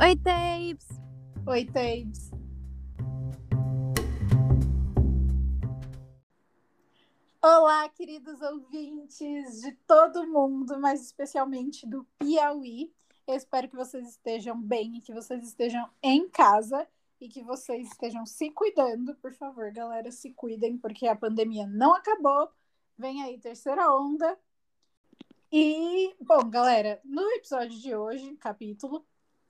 Oi, Tapes! Oi, Tapes! Olá, queridos ouvintes de todo mundo, mas especialmente do Piauí. Eu espero que vocês estejam bem que vocês estejam em casa e que vocês estejam se cuidando. Por favor, galera, se cuidem, porque a pandemia não acabou. Vem aí terceira onda. E, bom, galera, no episódio de hoje, capítulo,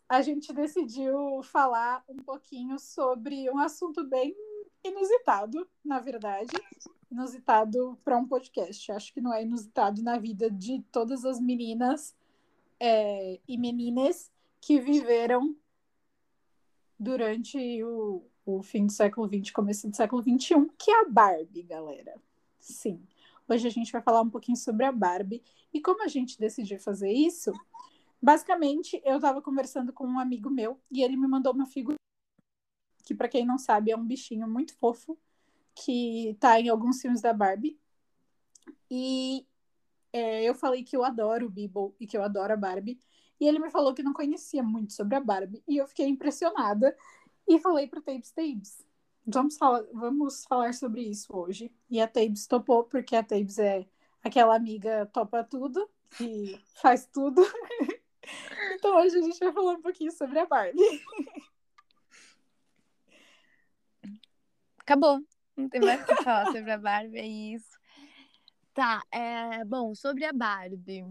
a gente decidiu falar um pouquinho sobre um assunto bem inusitado, na verdade. Inusitado para um podcast. Acho que não é inusitado na vida de todas as meninas é, e meninas que viveram durante o, o fim do século XX, começo do século XXI, que é a Barbie, galera. Sim. Hoje a gente vai falar um pouquinho sobre a Barbie. E como a gente decidiu fazer isso, basicamente eu estava conversando com um amigo meu e ele me mandou uma figura que, para quem não sabe, é um bichinho muito fofo que tá em alguns filmes da Barbie. E é, eu falei que eu adoro o Beeble e que eu adoro a Barbie. E ele me falou que não conhecia muito sobre a Barbie. E eu fiquei impressionada. E falei pro Tabes Tabes. Vamos falar, vamos falar sobre isso hoje. E a Tabes topou, porque a Tabes é aquela amiga topa tudo, que faz tudo. então hoje a gente vai falar um pouquinho sobre a Barbie. Acabou. Não tem mais o que falar sobre a Barbie, é isso. Tá, é, bom, sobre a Barbie.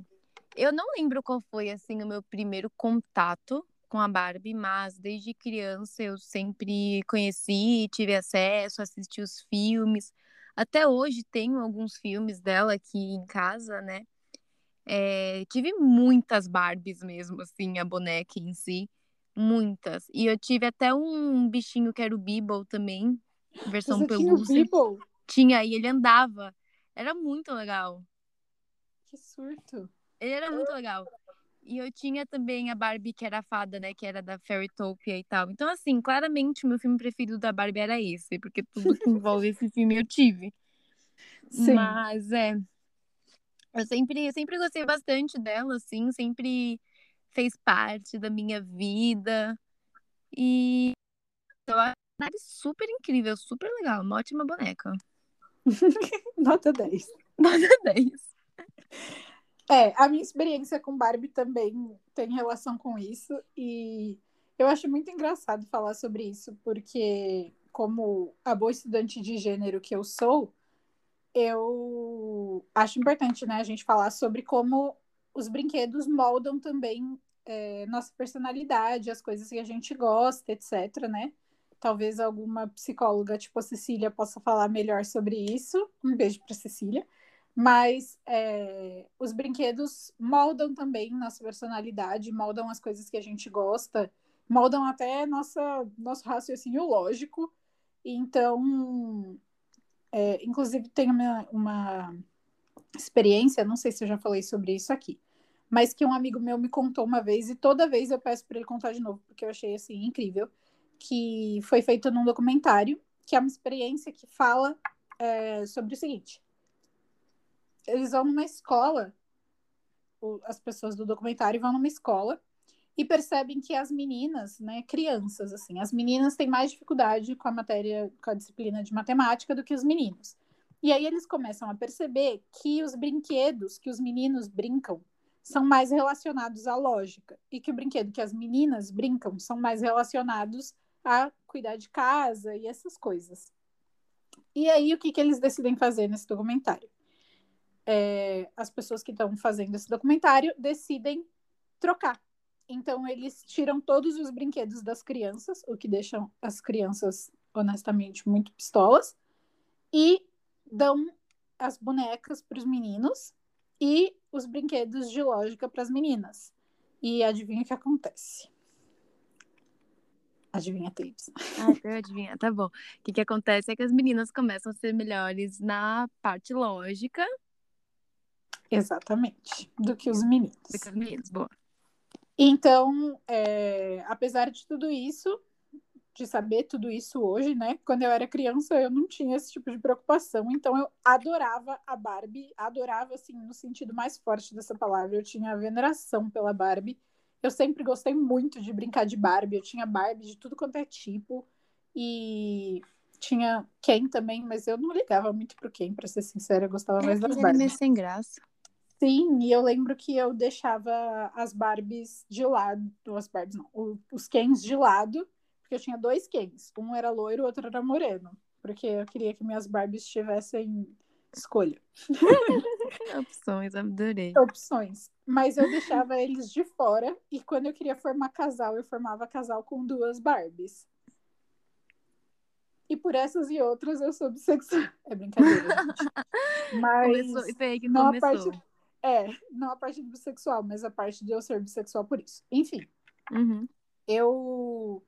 Eu não lembro qual foi, assim, o meu primeiro contato com a Barbie, mas desde criança eu sempre conheci, tive acesso, assisti os filmes. Até hoje tenho alguns filmes dela aqui em casa, né? É, tive muitas Barbies mesmo, assim, a boneca em si. Muitas. E eu tive até um bichinho que era o Beeble também, versão Você tinha o pelúcia. Beeble? Tinha, e ele andava. Era muito legal. Que surto. Ele era muito legal. E eu tinha também a Barbie, que era a fada, né? Que era da Fairytopia e tal. Então, assim, claramente o meu filme preferido da Barbie era esse, porque tudo que envolve esse filme eu tive. Sim. Mas é. Eu sempre, sempre gostei bastante dela, assim, sempre fez parte da minha vida. E eu acho super incrível, super legal, uma ótima boneca. Nota 10. Nota 10. É, a minha experiência com Barbie também tem relação com isso e eu acho muito engraçado falar sobre isso, porque como a boa estudante de gênero que eu sou, eu acho importante, né, a gente falar sobre como os brinquedos moldam também é, nossa personalidade, as coisas que a gente gosta, etc, né? Talvez alguma psicóloga, tipo a Cecília, possa falar melhor sobre isso. Um beijo para Cecília. Mas é, os brinquedos moldam também nossa personalidade, moldam as coisas que a gente gosta, moldam até nossa, nosso raciocínio lógico. Então, é, inclusive, tem uma, uma experiência, não sei se eu já falei sobre isso aqui, mas que um amigo meu me contou uma vez, e toda vez eu peço para ele contar de novo, porque eu achei assim incrível, que foi feito num documentário, que é uma experiência que fala é, sobre o seguinte. Eles vão numa escola, as pessoas do documentário vão numa escola e percebem que as meninas, né, crianças, assim, as meninas têm mais dificuldade com a matéria, com a disciplina de matemática do que os meninos. E aí eles começam a perceber que os brinquedos que os meninos brincam são mais relacionados à lógica e que o brinquedo que as meninas brincam são mais relacionados a cuidar de casa e essas coisas. E aí o que, que eles decidem fazer nesse documentário? é, as pessoas que estão fazendo esse documentário decidem trocar. Então, eles tiram todos os brinquedos das crianças, o que deixam as crianças, honestamente, muito pistolas, e dão as bonecas para os meninos e os brinquedos de lógica para as meninas. E adivinha o que acontece? Adivinha, Tapes. Ah, eu adivinhar, tá bom. O que, que acontece é que as meninas começam a ser melhores na parte lógica Exatamente. Do que os meninos. do que os meninos, boa. Então, é, apesar de tudo isso, de saber tudo isso hoje, né? Quando eu era criança, eu não tinha esse tipo de preocupação. Então, eu adorava a Barbie, adorava, assim, no sentido mais forte dessa palavra. Eu tinha veneração pela Barbie. Eu sempre gostei muito de brincar de Barbie. Eu tinha Barbie de tudo quanto é tipo. E tinha Ken também, mas eu não ligava muito pro Ken, pra ser sincera. Eu gostava mais das é Barbies. meio sem graça. Sim, e eu lembro que eu deixava as Barbies de lado. As Barbies não, os Kens de lado, porque eu tinha dois Kens. Um era loiro, o outro era moreno. Porque eu queria que minhas Barbies tivessem escolha. Opções, adorei. opções. Mas eu deixava eles de fora e quando eu queria formar casal, eu formava casal com duas Barbies. E por essas e outras eu sou bissexual. É brincadeira, gente. Mas Começou, foi aí que começou. parte- é, não a parte do bissexual, mas a parte de eu ser bissexual por isso. Enfim, Uhum. eu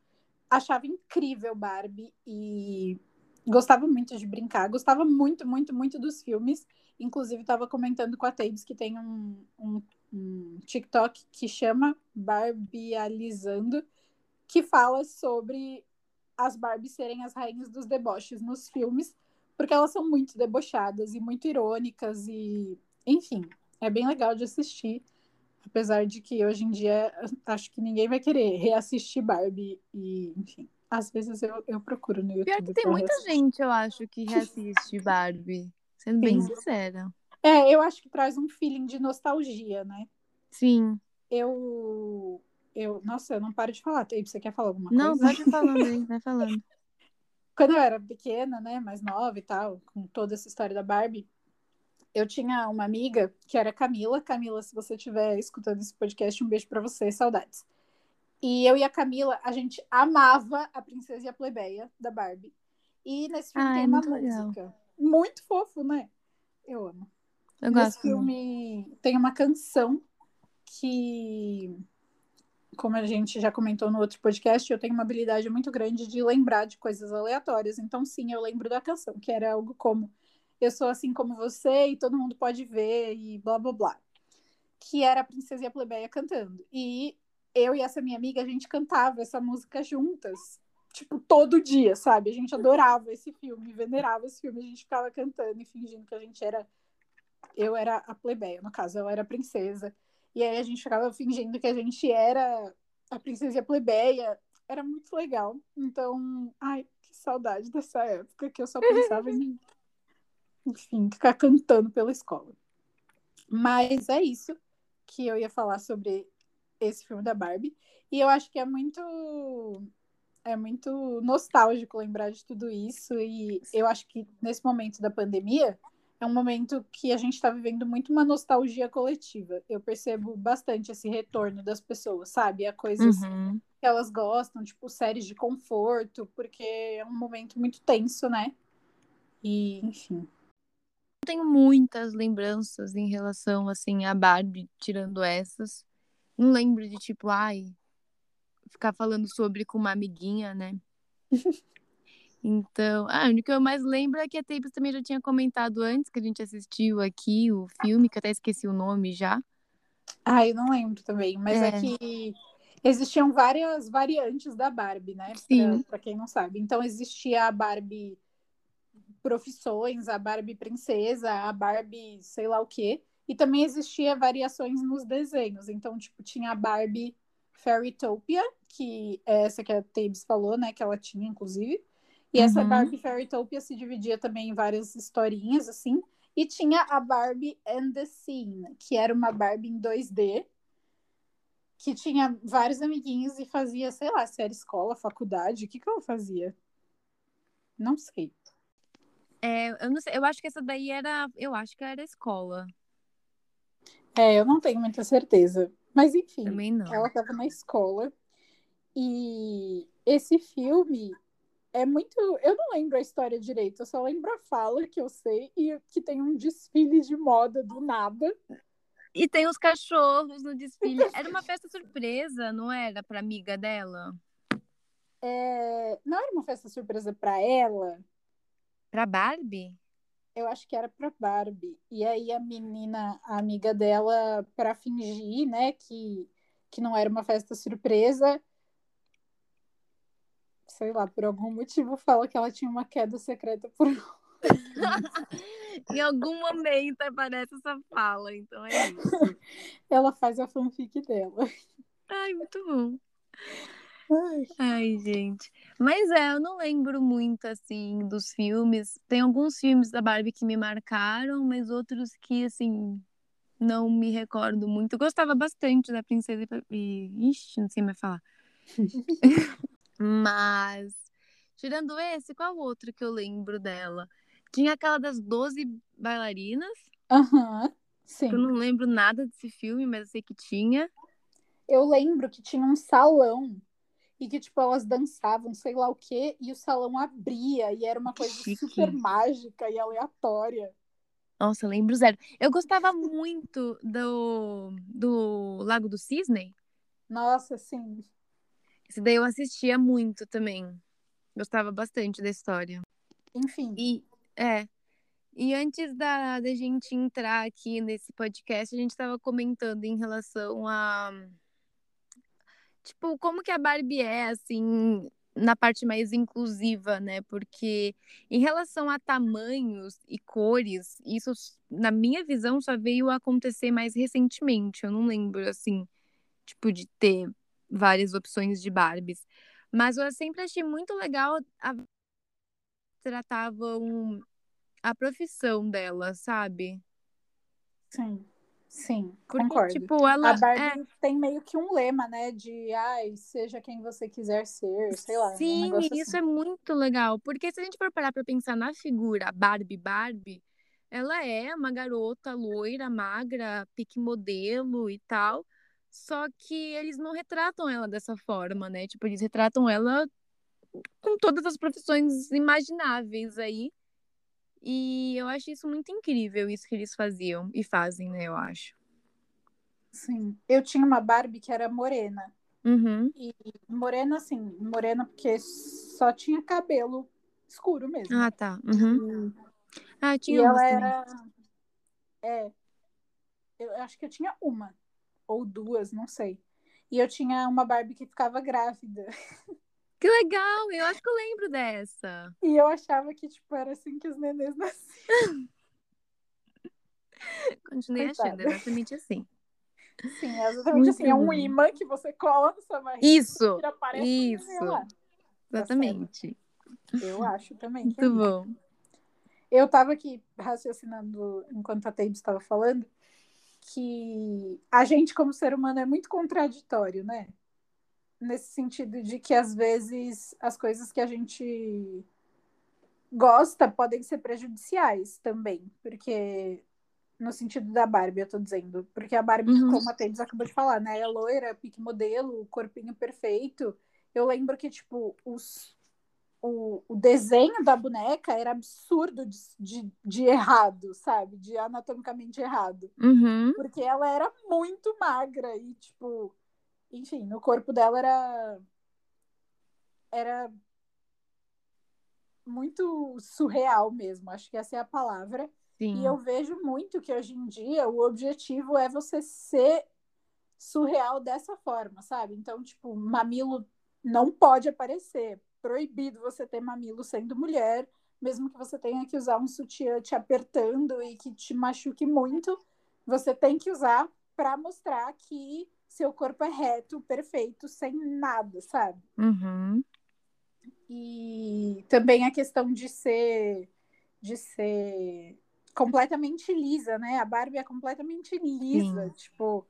achava incrível Barbie e gostava muito de brincar, gostava muito, muito, muito dos filmes. Inclusive, estava comentando com a Tabes que tem um, um, um TikTok que chama Barbializando, que fala sobre as Barbies serem as rainhas dos deboches nos filmes, porque elas são muito debochadas e muito irônicas e, enfim, é bem legal de assistir. Apesar de que hoje em dia acho que ninguém vai querer reassistir Barbie e, enfim, às vezes eu, eu procuro no YouTube. Pior que tem muita reassistir. gente, eu acho, que reassiste Barbie. Sendo bem Sim. sincera. É, eu acho que traz um feeling de nostalgia, né? Sim. Eu. eu nossa, eu não paro de falar. Tape, você quer falar alguma Não, coisa? pode ir falando aí, vai falando. Quando eu era pequena, né, mais nova e tal, com toda essa história da Barbie, eu tinha uma amiga que era Camila. Camila, se você estiver escutando esse podcast, um beijo pra você, saudades. E eu e a Camila, a gente amava a Princesa e a Plebeia da Barbie. E nesse filme Ah, tem é uma muito legal. música. Muito fofo, né? Eu amo. Eu Nesse gosto. muito. filme tem uma canção que, como a gente já comentou no outro podcast, eu tenho uma habilidade muito grande de lembrar de coisas aleatórias. Então, sim, eu lembro da canção, que era algo como Eu sou assim como você e todo mundo pode ver e blá blá blá. Que era a Princesa e a Plebeia cantando. E eu e essa minha amiga, a gente cantava essa música juntas. Tipo, todo dia, sabe? A gente adorava esse filme, venerava esse filme, a gente ficava cantando e fingindo que a gente era eu era a plebeia, no caso, eu era a princesa. E aí a gente ficava fingindo que a gente era a princesa e a plebeia. Era muito legal. Então, ai, que saudade dessa época que eu só pensava em, enfim, ficar cantando pela escola. Mas é isso que eu ia falar sobre esse filme da Barbie. E eu acho que é muito é muito nostálgico lembrar de tudo isso e eu acho que nesse momento da pandemia é um momento que a gente está vivendo muito uma nostalgia coletiva. Eu percebo bastante esse retorno das pessoas, sabe? A coisas Uhum. que elas gostam, tipo séries de conforto, porque é um momento muito tenso, né? E, enfim. Eu tenho muitas lembranças em relação, assim, a Barbie, tirando essas. Não lembro de, tipo, ai, ficar falando sobre com uma amiguinha, né? Então, ah, o que eu mais lembro é que a Tapes também já tinha comentado antes, que a gente assistiu aqui o filme, que eu até esqueci o nome já. Ah, eu não lembro também, mas é, É. que existiam várias variantes da Barbie, né? Sim. Para quem não sabe. Então existia a Barbie profissões, a Barbie princesa, a Barbie sei lá o quê. E também existia variações nos desenhos. Então, tipo, tinha a Barbie Fairytopia, que é essa que a Tabes falou, né? Que ela tinha, inclusive. E essa Uhum. Barbie Fairytopia se dividia também em várias historinhas, assim. E tinha a Barbie and the Scene, que era uma Barbie em 2D, que tinha vários amiguinhos e fazia, sei lá, se era escola, faculdade, o que que ela fazia? Não sei. É, eu não sei, eu acho que essa daí era, eu acho que era escola, É, eu não tenho muita certeza. Mas enfim, ela estava na escola. E esse filme é muito. Eu não lembro a história direito, eu só lembro a fala que eu sei e que tem um desfile de moda do nada. E tem os cachorros no desfile. Era uma festa surpresa, não era? Pra amiga dela? É, Não era uma festa surpresa para ela, Pra Barbie? eu acho que era para Barbie. E aí a menina, a amiga dela, para fingir, né, que, que não era uma festa surpresa, sei lá, por algum motivo fala que ela tinha uma queda secreta por em algum momento aparece essa fala, então é isso. ela faz a fanfic dela. Ai, muito bom. Ai. Gente. Mas é, eu não lembro muito, assim, dos filmes. Tem alguns filmes da Barbie que me marcaram, mas outros que, assim, não me recordo muito. Eu gostava bastante da Princesa e... Ixi, não sei mais falar. mas, tirando esse, qual outro que eu lembro dela? Tinha aquela das 12 bailarinas. Aham, uhum, sim. Eu não lembro nada desse filme, mas eu sei que tinha. Eu lembro que tinha um salão e que, tipo, elas dançavam, sei lá o quê, e o salão abria, e era uma coisa Chique. super mágica e aleatória. Nossa, eu lembro zero. Eu gostava muito do, do Lago do Cisne. Nossa, sim. Esse daí eu assistia muito também. Gostava bastante da história. Enfim. E, é. E antes da, da gente entrar aqui nesse podcast, a gente estava comentando em relação a tipo, como que a Barbie é, assim, na parte mais inclusiva, né? Porque em relação a tamanhos e cores, isso, na minha visão, só veio acontecer mais recentemente. Eu não lembro, assim, tipo, de ter várias opções de Barbies. Mas eu sempre achei muito legal a tratavam a profissão dela, sabe? Sim. Sim, Porque, concordo. Tipo, ela a Barbie é... tem meio que um lema, né? De ai, seja quem você quiser ser, sei lá. Sim, um isso assim. é muito legal. Porque se a gente for parar pra pensar na figura Barbie Barbie, ela é uma garota loira, magra, pique modelo e tal. Só que eles não retratam ela dessa forma, né? Tipo, eles retratam ela com todas as profissões imagináveis aí. E eu acho isso muito incrível, isso que eles faziam e fazem, né? Eu acho. Sim. Eu tinha uma Barbie que era morena. Uhum. E morena, assim, morena porque só tinha cabelo escuro mesmo. Ah, tá. Uhum. E... Ah, tinha e ela era. É. Eu acho que eu tinha uma. Ou duas, não sei. E eu tinha uma Barbie que ficava grávida. Que legal! Eu acho que eu lembro dessa. E eu achava que, tipo, era assim que os nenês nasciam. Continuei Coitada. achando, exatamente assim. Sim, é exatamente Muito assim. Bom. É um imã que você cola na sua barriga. Isso! Isso! Tá exatamente. Tá eu acho também. Muito é bom. Eu tava aqui raciocinando enquanto a Tabe estava falando que a gente, como ser humano, é muito contraditório, né? Nesse sentido de que às vezes as coisas que a gente gosta podem ser prejudiciais também, porque no sentido da Barbie, eu tô dizendo, porque a Barbie, uhum. como a Tênis acabou de falar, né, é loira, pique modelo, corpinho perfeito. Eu lembro que tipo os o, o desenho da boneca era absurdo de, de, de errado, sabe? De anatomicamente errado. Uhum. Porque ela era muito magra e, tipo, enfim, o corpo dela era era muito surreal mesmo, acho que essa é a palavra. Sim. E eu vejo muito que hoje em dia o objetivo é você ser surreal dessa forma, sabe? Então, tipo, mamilo não pode aparecer. Proibido você ter mamilo sendo mulher, mesmo que você tenha que usar um sutiã te apertando e que te machuque muito, você tem que usar para mostrar que seu corpo é reto, perfeito, sem nada, sabe? Uhum. E também a questão de ser de ser completamente lisa, né? A Barbie é completamente lisa, Sim. tipo,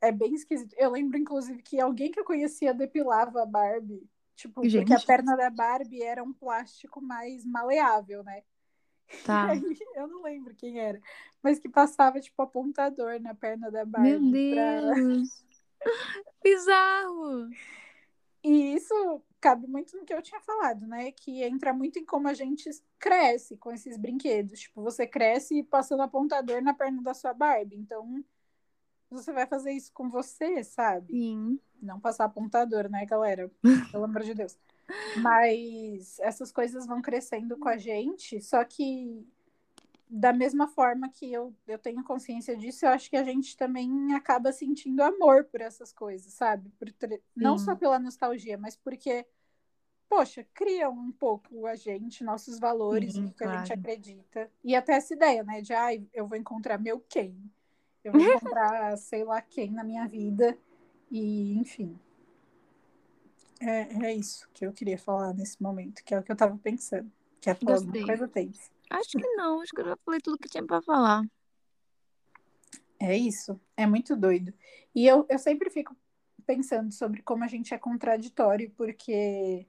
é bem esquisito. Eu lembro, inclusive, que alguém que eu conhecia depilava a Barbie, tipo, Gente. porque a perna da Barbie era um plástico mais maleável, né? Tá. Aí, eu não lembro quem era, mas que passava, tipo, apontador na perna da Barbie. Meu Deus! Pra... Bizarro! E isso cabe muito no que eu tinha falado, né? Que entra muito em como a gente cresce com esses brinquedos. Tipo, você cresce passando apontador na perna da sua Barbie. Então, você vai fazer isso com você, sabe? Sim. Não passar apontador, né, galera? Pelo amor de Deus. Mas essas coisas vão crescendo com a gente, só que da mesma forma que eu, eu tenho consciência disso, eu acho que a gente também acaba sentindo amor por essas coisas, sabe? Por Não só pela nostalgia, mas porque, poxa, criam um pouco a gente, nossos valores, Sim, o que claro. a gente acredita. E até essa ideia, né? De, ai, ah, eu vou encontrar meu quem. Eu vou encontrar sei lá quem na minha vida. E, enfim. É, é isso que eu queria falar nesse momento, que é o que eu tava pensando. Quer falar Gostei. alguma coisa, Thaís? Acho que não, acho que eu já falei tudo que tinha pra falar. É isso. É muito doido. E eu, eu sempre fico pensando sobre como a gente é contraditório, porque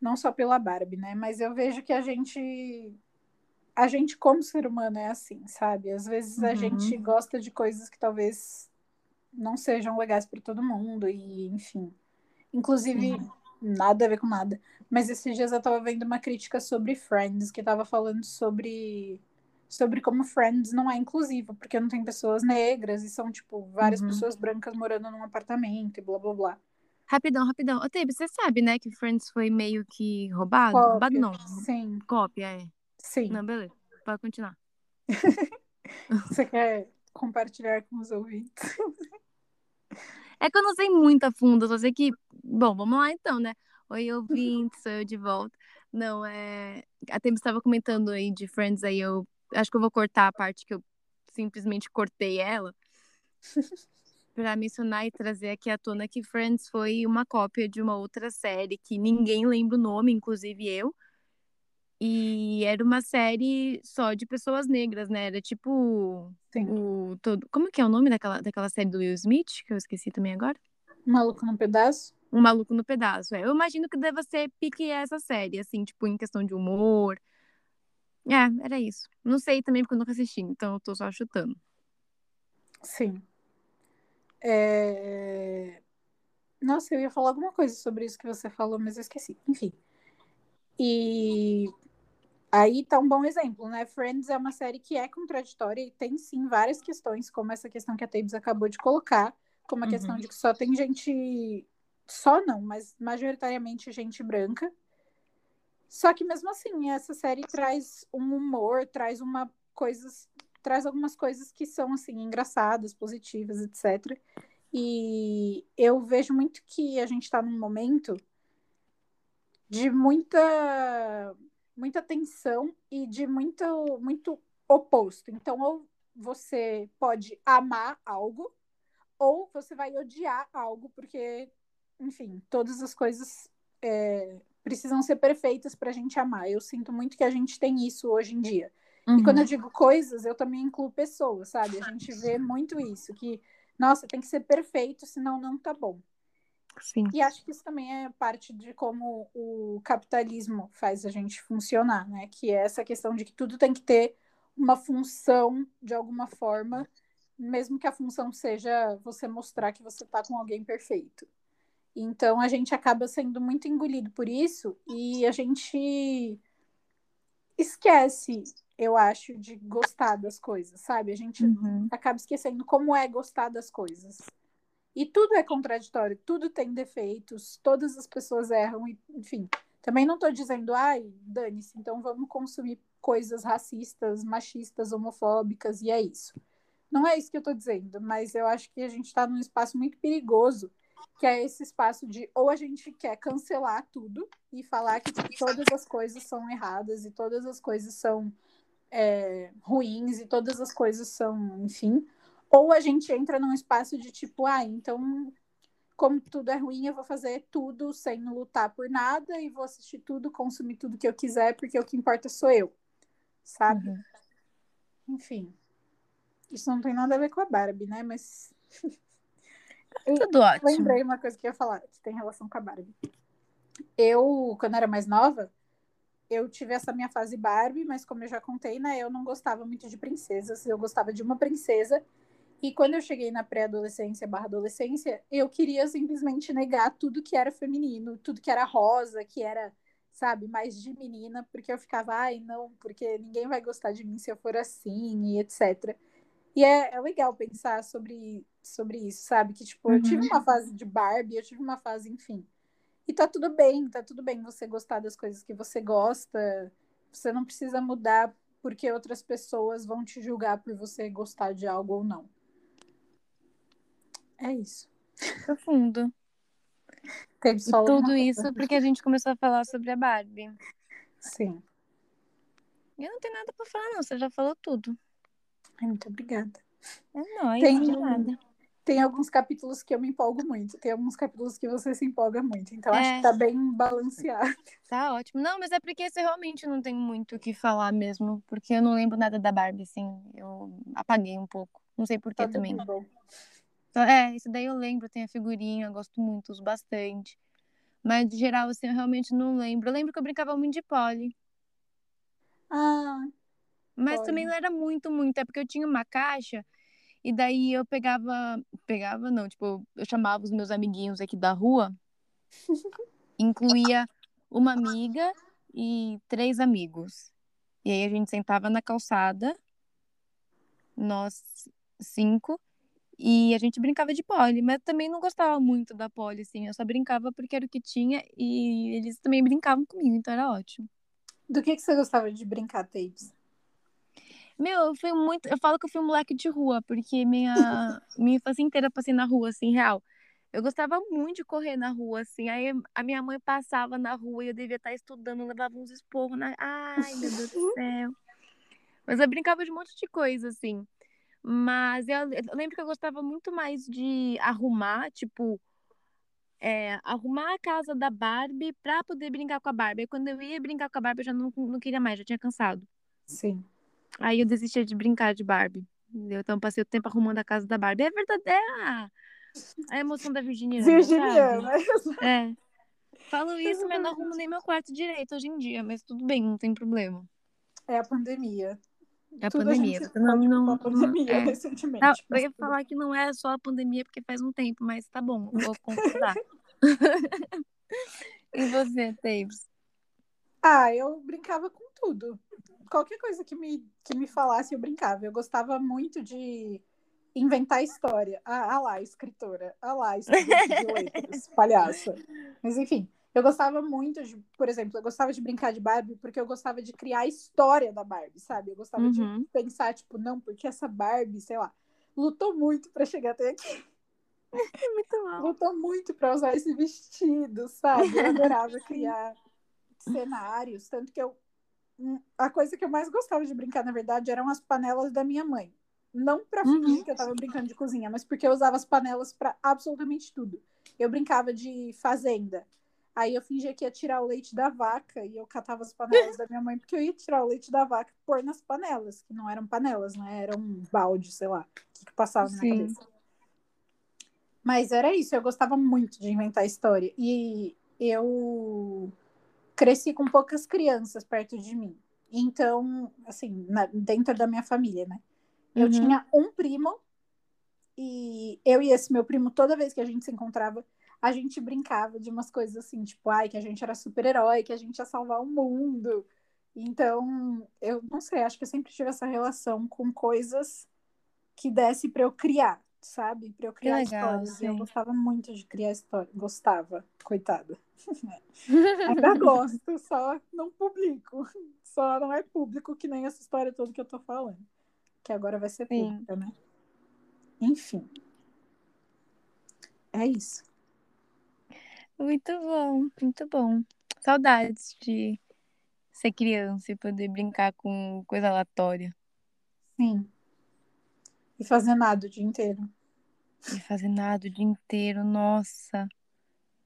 não só pela Barbie, né? Mas eu vejo que a gente a gente como ser humano é assim, sabe? Às vezes a Uhum. gente gosta de coisas que talvez não sejam legais para todo mundo e enfim. Inclusive Sim. nada a ver com nada. Mas esses dias eu tava vendo uma crítica sobre Friends, que tava falando sobre sobre como Friends não é inclusivo, porque não tem pessoas negras e são tipo várias Uhum. pessoas brancas morando num apartamento e blá blá blá. Rapidão, rapidão. Ô, Tebe, você sabe, né, que Friends foi meio que roubado? Cópia. Roubado não. Sim, Cópia, é. sim. Não, beleza. Pode continuar. Você quer compartilhar com os ouvintes? É que eu não sei muito a fundo, só sei que. Bom, vamos lá então, né? Oi, ouvintes, sou eu de volta. Não, é. A Tebe estava comentando aí de Friends, aí eu acho que eu vou cortar a parte que eu simplesmente cortei ela. Pra mencionar e trazer aqui à tona que Friends foi uma cópia de uma outra série que ninguém lembra o nome, inclusive eu. E era uma série só de pessoas negras, né? Era tipo Sim. o todo. Como que é o nome daquela, daquela série do Will Smith, que eu esqueci também agora? Maluco no pedaço? Um Maluco no Pedaço. É. Eu imagino que deva ser pique essa série, assim, tipo, em questão de humor. É, era isso. Não sei também porque eu nunca assisti, então eu tô só chutando. Sim. É... Nossa, eu ia falar alguma coisa sobre isso que você falou, mas eu esqueci. Enfim. E aí tá um bom exemplo, né? Friends é uma série que é contraditória e tem sim várias questões, como essa questão que a Tabes acabou de colocar, como a Uhum. questão de que só tem gente. Só não, mas majoritariamente gente branca. Só que mesmo assim, essa série traz um humor, traz uma coisas, traz algumas coisas que são assim engraçadas, positivas, etc. E eu vejo muito que a gente está num momento de muita muita tensão e de muito muito oposto. Então, ou você pode amar algo, ou você vai odiar algo, porque, enfim, todas as coisas é, precisam ser perfeitas para a gente amar. Eu sinto muito que a gente tem isso hoje em dia. E quando eu Uhum. digo coisas, eu também incluo pessoas, sabe? A gente vê muito isso, que, nossa, tem que ser perfeito, senão não tá bom. Sim. E acho que isso também é parte de como o capitalismo faz a gente funcionar, né? Que é essa questão de que tudo tem que ter uma função de alguma forma, mesmo que a função seja você mostrar que você tá com alguém perfeito. Então a gente acaba sendo muito engolido por isso e a gente esquece, eu acho, de gostar das coisas, sabe? A gente Uhum. acaba esquecendo como é gostar das coisas. E tudo é contraditório, tudo tem defeitos, todas as pessoas erram, e, enfim. Também não estou dizendo, ai, dane-se, então vamos consumir coisas racistas, machistas, homofóbicas, e é isso. Não é isso que eu estou dizendo, mas eu acho que a gente está num espaço muito perigoso, que é esse espaço de ou a gente quer cancelar tudo e falar que todas as coisas são erradas e todas as coisas são é, ruins e todas as coisas são, enfim, ou a gente entra num espaço de tipo, ah, então, como tudo é ruim, eu vou fazer tudo sem lutar por nada e vou assistir tudo, consumir tudo que eu quiser, porque o que importa sou eu, sabe? Uhum. Enfim. Isso não tem nada a ver com a Barbie, né? Mas Tudo ótimo. lembrei uma coisa que eu ia falar, que tem relação com a Barbie. Eu, quando era mais nova, eu tive essa minha fase Barbie, mas como eu já contei, né, eu não gostava muito de princesas, eu gostava de uma princesa. E quando eu cheguei na pré-adolescência barra adolescência, eu queria simplesmente negar tudo que era feminino, tudo que era rosa, que era, sabe, mais de menina, porque eu ficava, ai, não, porque ninguém vai gostar de mim se eu for assim, e etc. E é, é legal pensar sobre, sobre isso, sabe? Que, tipo, eu tive Uhum. uma fase de Barbie, eu tive uma fase, enfim. E tá tudo bem, tá tudo bem você gostar das coisas que você gosta. Você não precisa mudar porque outras pessoas vão te julgar por você gostar de algo ou não. É isso. Profundo. Teve E só tudo uma- isso porque a gente começou a falar sobre a Barbie. Sim. E eu não tenho nada pra falar, não. Você já falou tudo. Ai, muito obrigada. É nóis, Tem- de nada. tem alguns capítulos que eu me empolgo muito, tem alguns capítulos que você se empolga muito. Então acho É. que tá bem balanceado. Tá ótimo. Não, mas é porque esse eu realmente não tenho muito o que falar mesmo, porque eu não lembro nada da Barbie, assim. Eu apaguei um pouco. Não sei porquê Tá também. bom. Então, É, isso daí eu lembro, tem a figurinha, gosto muito, uso bastante. Mas, de geral, assim, eu realmente não lembro. Eu lembro que eu brincava muito de pole, Ah, mas Pole. também não era muito, muito. É porque eu tinha uma caixa e daí eu pegava... Pegava, não, tipo, eu chamava os meus amiguinhos aqui da rua, incluía uma amiga e três amigos. E aí a gente sentava na calçada, nós cinco, e a gente brincava de pole, mas também não gostava muito da pole, assim, eu só brincava porque era o que tinha e eles também brincavam comigo, então era ótimo. do que, que você gostava de brincar, Tapes? Meu, eu fui muito, eu falo que eu fui um moleque de rua, porque minha, minha infância inteira passei na rua, assim, real. Eu gostava muito de correr na rua, assim, aí a minha mãe passava na rua e eu devia estar estudando, levava uns esporros na... Ai, meu Deus do céu. Mas eu brincava de um monte de coisa, assim. Mas eu, eu lembro que eu gostava muito mais de arrumar, tipo, é, arrumar a casa da Barbie pra poder brincar com a Barbie. Aí quando eu ia brincar com a Barbie, eu já não, não queria mais, já tinha cansado. Sim. Aí eu desistia de brincar de Barbie. Entendeu? Então eu passei o tempo arrumando a casa da Barbie. É verdade, é a, emoção da Virginiana, Virginiana. É. Falo isso, mas não arrumo nem meu quarto direito hoje em dia. Mas tudo bem, não tem problema. É a pandemia. A Tudo pandemia. Gente Não, não, a pandemia é. recentemente. Tá, eu ia falar que não é só a pandemia, porque faz um tempo, mas tá bom, vou concordar. e você, Taves? Ah, eu brincava com tudo. Qualquer coisa que me, que me falasse, eu brincava. Eu gostava muito de inventar história. Ah, ah lá, escritora. Ah lá, estudante de letras, palhaça. Mas enfim, eu gostava muito de, por exemplo, eu gostava de brincar de Barbie porque eu gostava de criar a história da Barbie, sabe? Eu gostava Uhum. de pensar, tipo, não, porque essa Barbie, sei lá, lutou muito pra chegar até aqui. É muito mal. lutou muito para usar esse vestido, sabe? Eu adorava criar cenários, tanto que eu hum, a coisa que eu mais gostava de brincar, na verdade, eram as panelas da minha mãe. Não para Uhum. fingir que eu tava brincando de cozinha, mas porque eu usava as panelas para absolutamente tudo. Eu brincava de fazenda. Aí eu fingia que ia tirar o leite da vaca e eu catava as panelas da minha mãe porque eu ia tirar o leite da vaca e pôr nas panelas, que não eram panelas, né? Era um balde, sei lá, o que, que passava na minha Sim. cabeça. Mas era isso, eu gostava muito de inventar história. E eu cresci com poucas crianças perto de mim. Então, assim, na- dentro da minha família, né? Eu Uhum. tinha um primo e eu e esse meu primo, toda vez que a gente se encontrava, a gente brincava de umas coisas assim, tipo, ai, que a gente era super-herói, que a gente ia salvar o mundo. Então, eu não sei, acho que eu sempre tive essa relação com coisas que desse para eu criar, sabe? Para eu criar legal, histórias. E eu sim. gostava muito de criar história. Gostava, coitada. Ainda gosto, só não publico. Só não é público que nem essa história toda que eu tô falando. Que agora vai ser Sim. pública, né? Enfim. É isso. Muito bom, muito bom. Saudades de ser criança e poder brincar com coisa aleatória. Sim. E fazer nada o dia inteiro. E fazer nada o dia inteiro, nossa.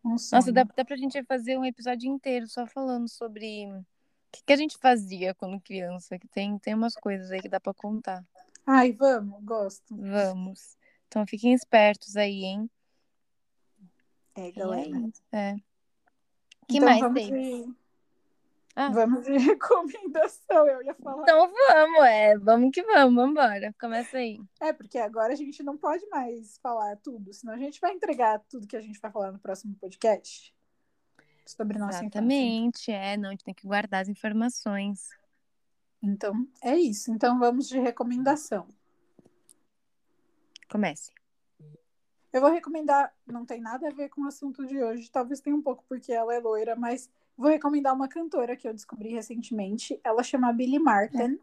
Um. Nossa, dá, dá pra gente fazer um episódio inteiro só falando sobre o que, que a gente fazia quando criança, que tem, tem umas coisas aí que dá pra contar. Ai, vamos, gosto. Vamos. Então fiquem espertos aí, hein? É, é galera. isso. É. que então mais vamos tem? de... Ah. Vamos de recomendação, eu ia falar. Então vamos, é. Vamos que vamos, vambora. Começa aí. É, porque agora a gente não pode mais falar tudo, senão a gente vai entregar tudo que a gente vai falar no próximo podcast sobre nossa infância. Exatamente, é. Não, a gente tem que guardar as informações. Então, é isso. Então vamos de recomendação. Comece. Eu vou recomendar, não tem nada a ver com o assunto de hoje, talvez tenha um pouco porque ela é loira, mas vou recomendar uma cantora que eu descobri recentemente. Ela chama Billie Martin.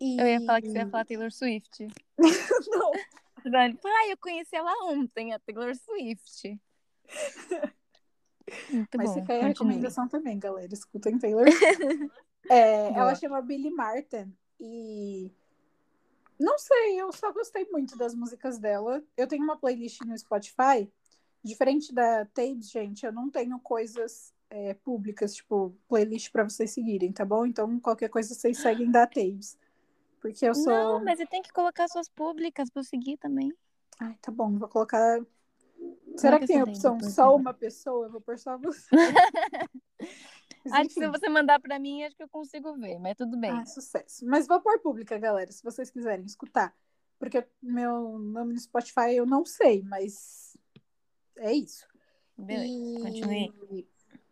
E... Eu ia falar que você ia falar Taylor Swift. não, Ah, eu conheci ela ontem, a Taylor Swift. Muito mas bom. fica aí a recomendação também, galera. Escutem Taylor. Swift. É, ela chama Billie Martin e Não sei, eu só gostei muito das músicas dela. Eu tenho uma playlist no Spotify. Diferente da Tapes, gente, eu não tenho coisas é, públicas, tipo, playlist para vocês seguirem, tá bom? Então, qualquer coisa vocês seguem da Tapes. Porque eu sou. Não, mas você tem que colocar suas públicas pra eu seguir também. Ai, tá bom, vou colocar. Será que tem a opção só uma pessoa? Eu vou pôr só você. acho que se você mandar para mim, acho que eu consigo ver, mas tudo bem. Ah, sucesso. Mas vou pôr pública, galera, se vocês quiserem escutar. Porque meu nome no Spotify eu não sei, mas é isso. Beleza, e... continue.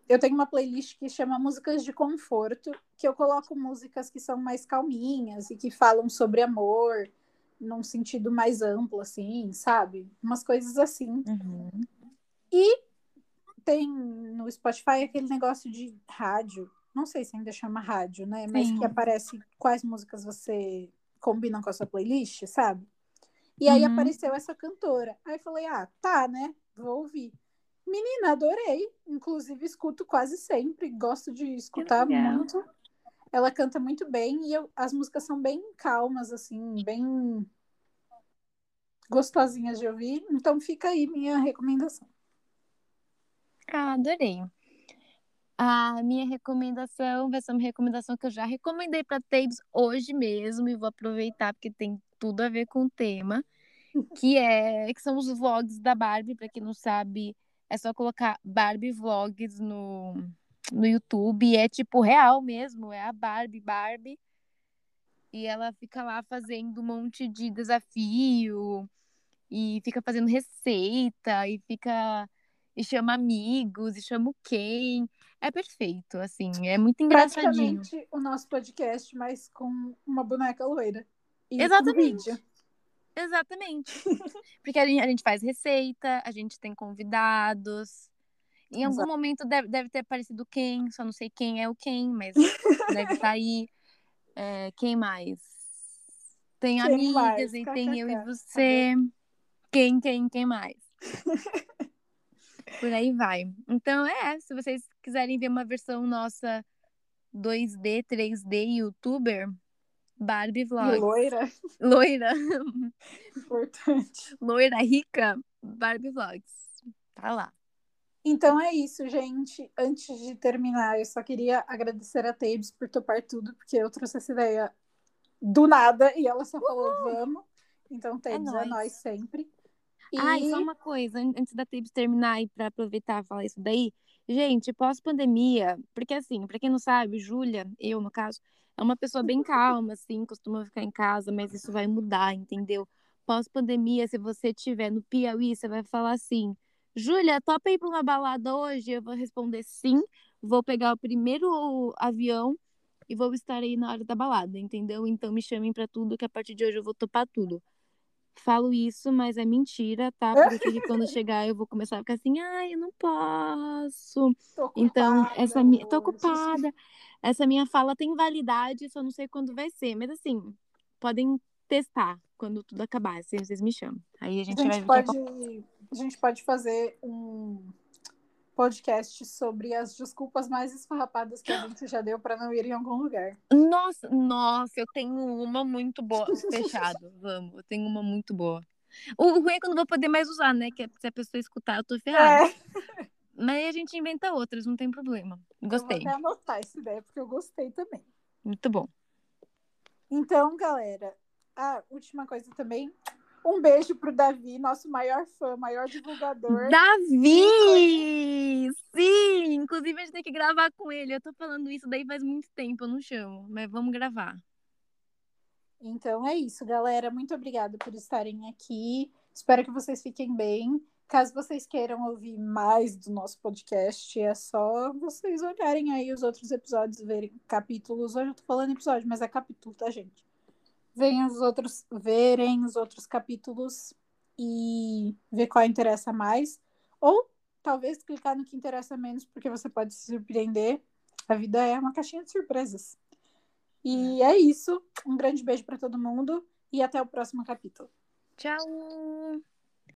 Eu tenho uma playlist que chama Músicas de Conforto, que eu coloco músicas que são mais calminhas e que falam sobre amor, num sentido mais amplo, assim, sabe? Umas coisas assim. Uhum. E tem no Spotify aquele negócio de rádio. Não sei se ainda chama rádio, né? Mas Sim. que aparece quais músicas você combina com a sua playlist, sabe? E aí uhum. apareceu essa cantora. Aí falei, ah, tá, né? Vou ouvir. Menina, adorei. Inclusive, escuto quase sempre. Gosto de escutar muito. Ela canta muito bem e eu, as músicas são bem calmas, assim, bem gostosinhas de ouvir. Então fica aí minha recomendação. Ah, adorei. A minha recomendação vai ser uma recomendação que eu já recomendei para Tapes hoje mesmo e vou aproveitar porque tem tudo a ver com o tema, que é que são os vlogs da Barbie, para quem não sabe, é só colocar Barbie Vlogs no no YouTube, e é tipo real mesmo, é a Barbie Barbie. E ela fica lá fazendo um monte de desafio e fica fazendo receita e fica e chama amigos, e chama o quem. É perfeito, assim, é muito engraçadinho. Praticamente o nosso podcast, mas com uma boneca loira. E Exatamente. Exatamente. Porque a gente, a gente, faz receita, a gente tem convidados. Em algum Exato. momento deve, deve ter aparecido quem, só não sei quem é o quem, mas deve estar tá aí. É, quem mais? Tem quem amigas mais? e tem eu e você. Quem, quem, quem mais? Por aí vai. Então, é, se vocês quiserem ver uma versão nossa 2D, 3D, youtuber, Barbie Vlogs. loira. Loira. Importante. Loira rica, Barbie Vlogs. Tá lá. Então é isso, gente. Antes de terminar, eu só queria agradecer a Tabes por topar tudo, porque eu trouxe essa ideia do nada e ela só falou vamos. Então, Tabes, é, é nós sempre. E... Ah, e só uma coisa, antes da Tabes terminar e para aproveitar e falar isso daí. Gente, pós-pandemia, porque assim, para quem não sabe, Júlia, eu no caso, é uma pessoa bem calma, assim, costuma ficar em casa, mas isso vai mudar, entendeu? Pós-pandemia, se você estiver no Piauí, você vai falar assim: Júlia, topa ir para uma balada hoje? Eu vou responder sim. Vou pegar o primeiro avião e vou estar aí na hora da balada, entendeu? Então me chamem para tudo, que a partir de hoje eu vou topar tudo. Falo isso, mas é mentira, tá? Porque quando chegar eu vou começar a ficar assim, ai, eu não posso. então, essa minha. Tô ocupada. Essa minha fala tem validade, só não sei quando vai ser. Mas assim, podem testar quando tudo acabar, assim, vocês me chamam. Aí a gente, a gente vai pode, A gente pode fazer um podcast sobre as desculpas mais esfarrapadas que a gente já deu para não ir em algum lugar. Nossa, nossa, eu tenho uma muito boa. Fechado, vamos. Eu tenho uma muito boa. O ruim é que eu não vou poder mais usar, né? Que é, se a pessoa escutar, eu tô ferrada. É. Mas a gente inventa outras, não tem problema. Gostei. Eu vou até anotar essa ideia, porque eu gostei também. Muito bom. Então, galera, a última coisa também. Um beijo pro Davi, nosso maior fã, maior divulgador. Davi! Sim! Inclusive a gente tem que gravar com ele. Eu tô falando isso daí faz muito tempo, eu não chamo, mas vamos gravar. Então é isso, galera. Muito obrigada por estarem aqui. Espero que vocês fiquem bem. Caso vocês queiram ouvir mais do nosso podcast, é só vocês olharem aí os outros episódios, verem capítulos. Hoje eu tô falando episódio, mas é capítulo, tá, gente? Venham os outros, verem os outros capítulos e ver qual interessa mais. Ou talvez clicar no que interessa menos, porque você pode se surpreender. A vida é uma caixinha de surpresas. E é isso. Um grande beijo para todo mundo e até o próximo capítulo. Tchau!